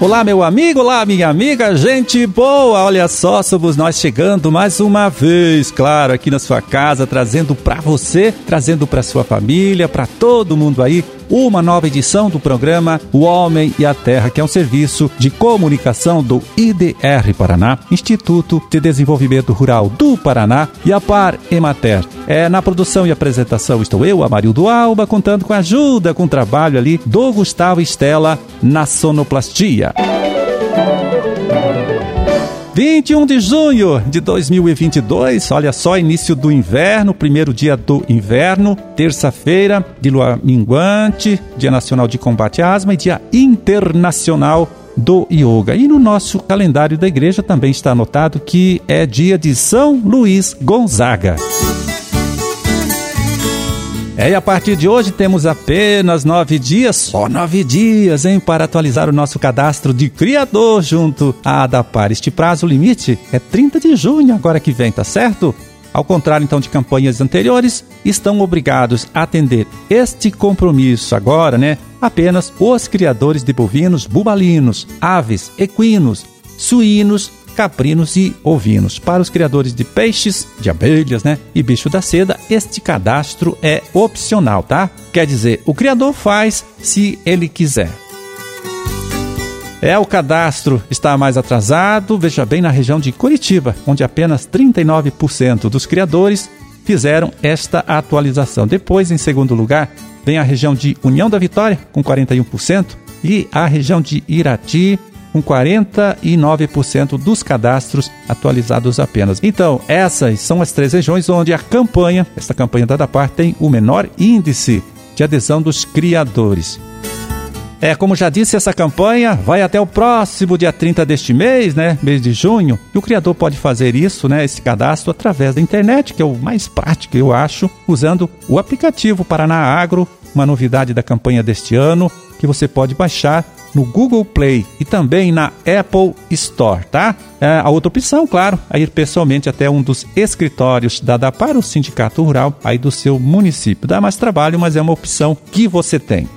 Olá, meu amigo, olá, minha amiga, gente boa! Olha só, somos nós chegando mais uma vez, claro, aqui na sua casa, trazendo para você, trazendo para sua família, para todo mundo aí uma nova edição do programa O Homem e a Terra, que é um serviço de comunicação do IDR Paraná, Instituto de Desenvolvimento Rural do Paraná e a Par Emater. É, na produção e apresentação estou eu, Amarildo Alba, contando com a ajuda, com o trabalho ali do Gustavo Estela na sonoplastia. 21 de junho de 2022, olha só, início do inverno, primeiro dia do inverno, terça-feira de lua minguante, Dia Nacional de Combate à Asma e Dia Internacional do Yoga. E no nosso calendário da igreja também está anotado que é dia de São Luís Gonzaga. É, e a partir de hoje temos apenas nove dias, só nove dias, hein, para atualizar o nosso cadastro de criador junto à Adapar. Este prazo limite é 30 de junho, agora que vem, tá certo? Ao contrário, então, de campanhas anteriores, estão obrigados a atender este compromisso agora, né? Apenas os criadores de bovinos bubalinos, aves, equinos, suínos caprinos e ovinos. Para os criadores de peixes, de abelhas, né, e bicho da seda, este cadastro é opcional, tá? Quer dizer, o criador faz se ele quiser. É, o cadastro está mais atrasado, veja bem, na região de Curitiba, onde apenas 39% dos criadores fizeram esta atualização. Depois, em segundo lugar, vem a região de União da Vitória, com 41%, e a região de Irati, com 49% dos cadastros atualizados apenas. Então, essas são as três regiões onde a campanha, esta campanha da DAPAR, tem o menor índice de adesão dos criadores. É, como já disse, essa campanha vai até o próximo dia 30 deste mês, né? Mês de junho. E o criador pode fazer isso, né? Esse cadastro através da internet, que é o mais prático, eu acho, usando o aplicativo Paraná Agro, uma novidade da campanha deste ano, que você pode baixar no Google Play e também na Apple Store, tá? É, a outra opção, claro, é ir pessoalmente até um dos escritórios da DAPAR, o Sindicato Rural, aí do seu município. Dá mais trabalho, mas é uma opção que você tem.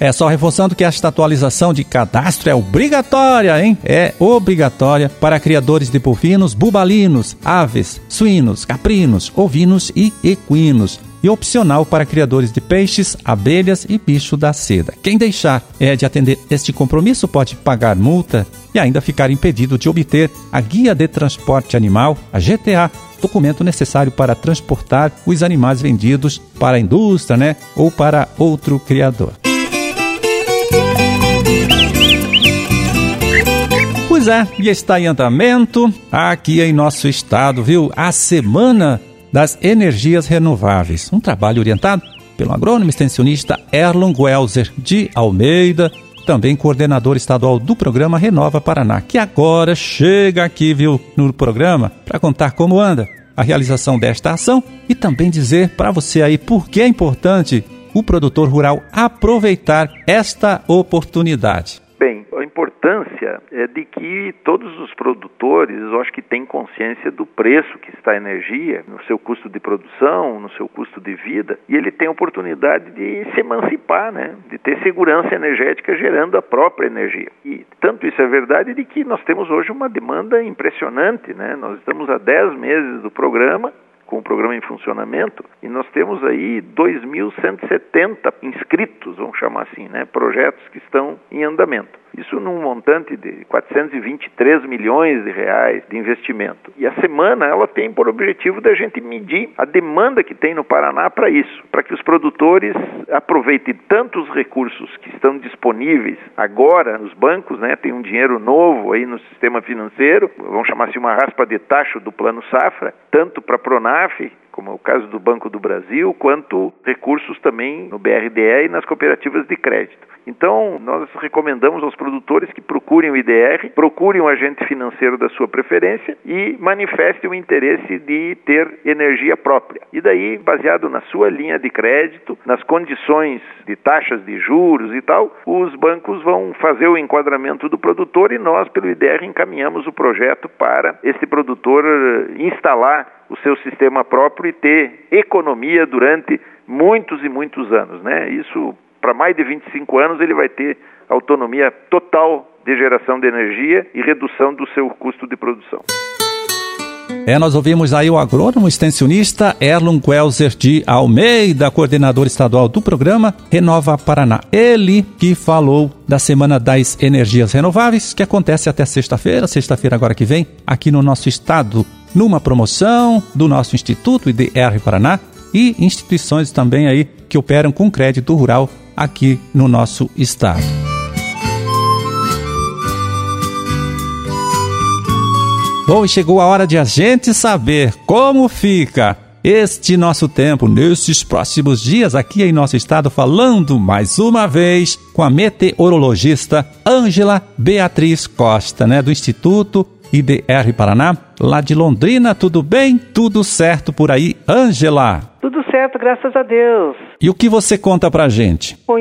É só reforçando que esta atualização de cadastro é obrigatória, hein? É obrigatória para criadores de bovinos, bubalinos, aves, suínos, caprinos, ovinos e equinos e opcional para criadores de peixes, abelhas e bicho da seda. Quem deixar é de atender este compromisso pode pagar multa e ainda ficar impedido de obter a Guia de Transporte Animal, a GTA, documento necessário para transportar os animais vendidos para a indústria, né, ou para outro criador. Pois é, e está em andamento aqui em nosso estado, viu? A Semana das Energias Renováveis. Um trabalho orientado pelo agrônomo extensionista Erlon Welzer de Almeida, também coordenador estadual do programa Renova Paraná, que agora chega aqui, viu, no programa para contar como anda a realização desta ação e também dizer para você aí por que é importante o produtor rural aproveitar esta oportunidade importância é de que todos os produtores, eu acho que têm consciência do preço que está a energia, no seu custo de produção, no seu custo de vida, e ele tem a oportunidade de se emancipar, né? de ter segurança energética gerando a própria energia. E tanto isso é verdade de que nós temos hoje uma demanda impressionante, né? Nós estamos há 10 meses do programa com o programa em funcionamento, e nós temos aí 2.170 inscritos, vamos chamar assim, né, projetos que estão em andamento. Isso num montante de 423 milhões de reais de investimento. E a semana ela tem por objetivo da gente medir a demanda que tem no Paraná para isso, para que os produtores aproveitem tanto os recursos que estão disponíveis agora nos bancos, né? Tem um dinheiro novo aí no sistema financeiro, vamos chamar assim uma raspa de tacho do Plano Safra, tanto para a Pronaf como é o caso do Banco do Brasil, quanto recursos também no BRDE e nas cooperativas de crédito. Então, nós recomendamos aos produtores que procurem o IDR, procurem o agente financeiro da sua preferência e manifestem o interesse de ter energia própria. E daí, baseado na sua linha de crédito, nas condições de taxas de juros e tal, os bancos vão fazer o enquadramento do produtor e nós, pelo IDR, encaminhamos o projeto para esse produtor instalar o seu sistema próprio e ter economia durante muitos e muitos anos, né? Isso para mais de 25 anos, ele vai ter autonomia total de geração de energia e redução do seu custo de produção. É, nós ouvimos aí o agrônomo extensionista Erlon Quelser de Almeida, coordenador estadual do programa Renova Paraná. Ele que falou da Semana das Energias Renováveis, que acontece até sexta-feira, sexta-feira agora que vem, aqui no nosso estado, numa promoção do nosso Instituto IDR Paraná e instituições também aí que operam com crédito rural aqui no nosso estado. Bom, e chegou a hora de a gente saber como fica este nosso tempo nesses próximos dias aqui em nosso estado, falando mais uma vez com a meteorologista Ângela Beatriz Costa, né, do Instituto IDR Paraná, lá de Londrina. Tudo bem? Tudo certo por aí, Ângela? Tudo certo, graças a Deus. E o que você conta pra gente? Bom,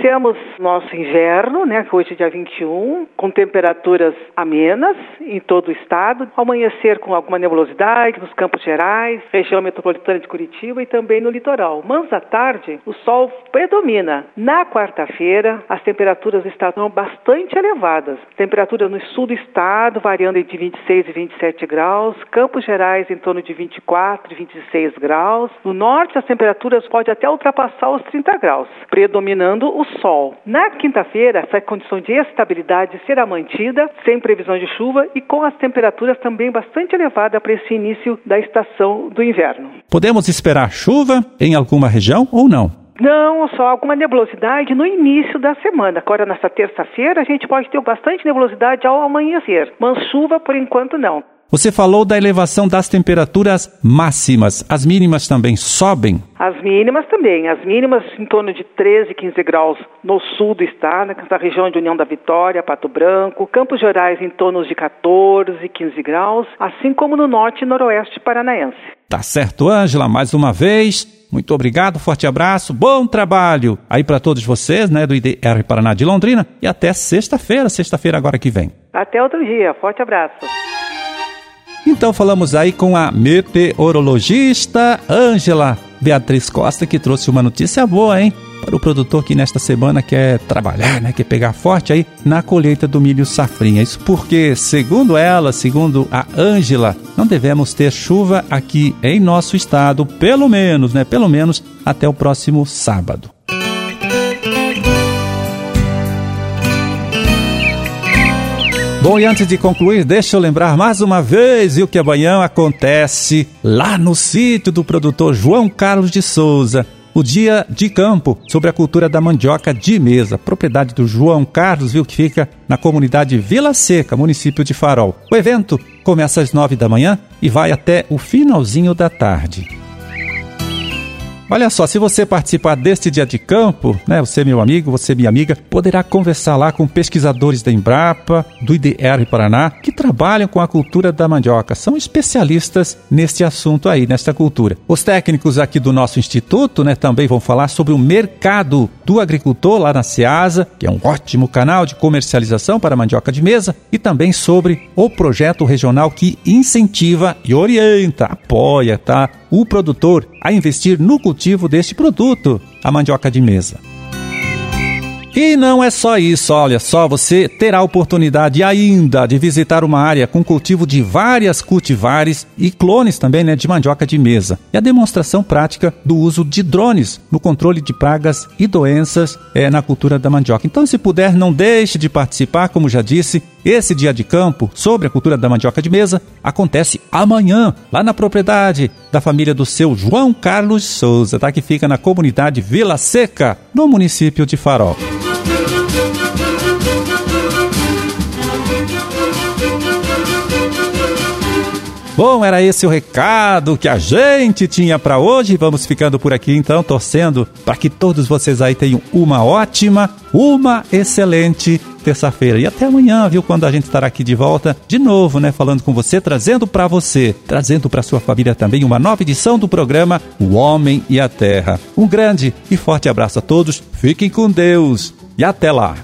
Iniciamos nosso inverno, né, hoje é dia 21, com temperaturas amenas em todo o estado. Amanhecer com alguma nebulosidade nos Campos Gerais, região metropolitana de Curitiba e também no litoral. Mas à tarde, o sol predomina. Na quarta-feira, as temperaturas estarão bastante elevadas. Temperatura no sul do estado variando entre 26 e 27 graus, Campos Gerais em torno de 24 e 26 graus. No norte, as temperaturas podem até ultrapassar os 30 graus, predominando o sol. Na quinta-feira, essa condição de estabilidade será mantida, sem previsão de chuva e com as temperaturas também bastante elevadas para esse início da estação do inverno. Podemos esperar chuva em alguma região ou não? Não, só alguma nebulosidade no início da semana. Agora, nessa terça-feira, a gente pode ter bastante nebulosidade ao amanhecer, mas chuva por enquanto não. Você falou da elevação das temperaturas máximas. As mínimas também sobem? As mínimas também. As mínimas em torno de 13, 15 graus no sul do estado, na região de União da Vitória, Pato Branco. Campos Gerais em torno de 14, 15 graus, assim como no norte e noroeste paranaense. Tá certo, Ângela, mais uma vez. Muito obrigado, forte abraço, bom trabalho aí para todos vocês, né, do IDR Paraná de Londrina e até sexta-feira, sexta-feira agora que vem. Até outro dia, forte abraço. Então falamos aí com a meteorologista Ângela Beatriz Costa, que trouxe uma notícia boa, hein? Para o produtor que nesta semana quer trabalhar, né? Quer pegar forte aí na colheita do milho safrinha. Isso porque, segundo ela, segundo a Ângela, não devemos ter chuva aqui em nosso estado, pelo menos, né? Pelo menos até o próximo sábado. Bom, e antes de concluir, deixa eu lembrar mais uma vez o que amanhã acontece lá no sítio do produtor João Carlos de Souza. O dia de campo sobre a cultura da mandioca de mesa, propriedade do João Carlos, viu que fica na comunidade Vila Seca, município de Farol. O evento começa às nove da manhã e vai até o finalzinho da tarde. Olha só, se você participar deste dia de campo, né, você meu amigo, você minha amiga, poderá conversar lá com pesquisadores da Embrapa, do IDR Paraná, que trabalham com a cultura da mandioca. São especialistas neste assunto aí, nesta cultura. Os técnicos aqui do nosso instituto, né, também vão falar sobre o mercado do agricultor lá na Ceasa, que é um ótimo canal de comercialização para mandioca de mesa, e também sobre o projeto regional que incentiva e orienta, apoia, tá, o produtor a investir no cultivo deste produto, a mandioca de mesa. E não é só isso, olha só, você terá a oportunidade ainda de visitar uma área com cultivo de várias cultivares e clones também né, de mandioca de mesa. E a demonstração prática do uso de drones no controle de pragas e doenças é, na cultura da mandioca. Então, se puder, não deixe de participar, como já disse, esse dia de campo sobre a cultura da mandioca de mesa acontece amanhã, lá na propriedade da família do seu João Carlos Souza, tá? que fica na comunidade Vila Seca, no município de Farol. Bom, era esse o recado que a gente tinha para hoje. Vamos ficando por aqui então, torcendo para que todos vocês aí tenham uma ótima, uma excelente terça-feira. E até amanhã, viu, quando a gente estará aqui de volta, de novo, né, falando com você, trazendo para você, trazendo para sua família também uma nova edição do programa O Homem e a Terra. Um grande e forte abraço a todos. Fiquem com Deus e até lá.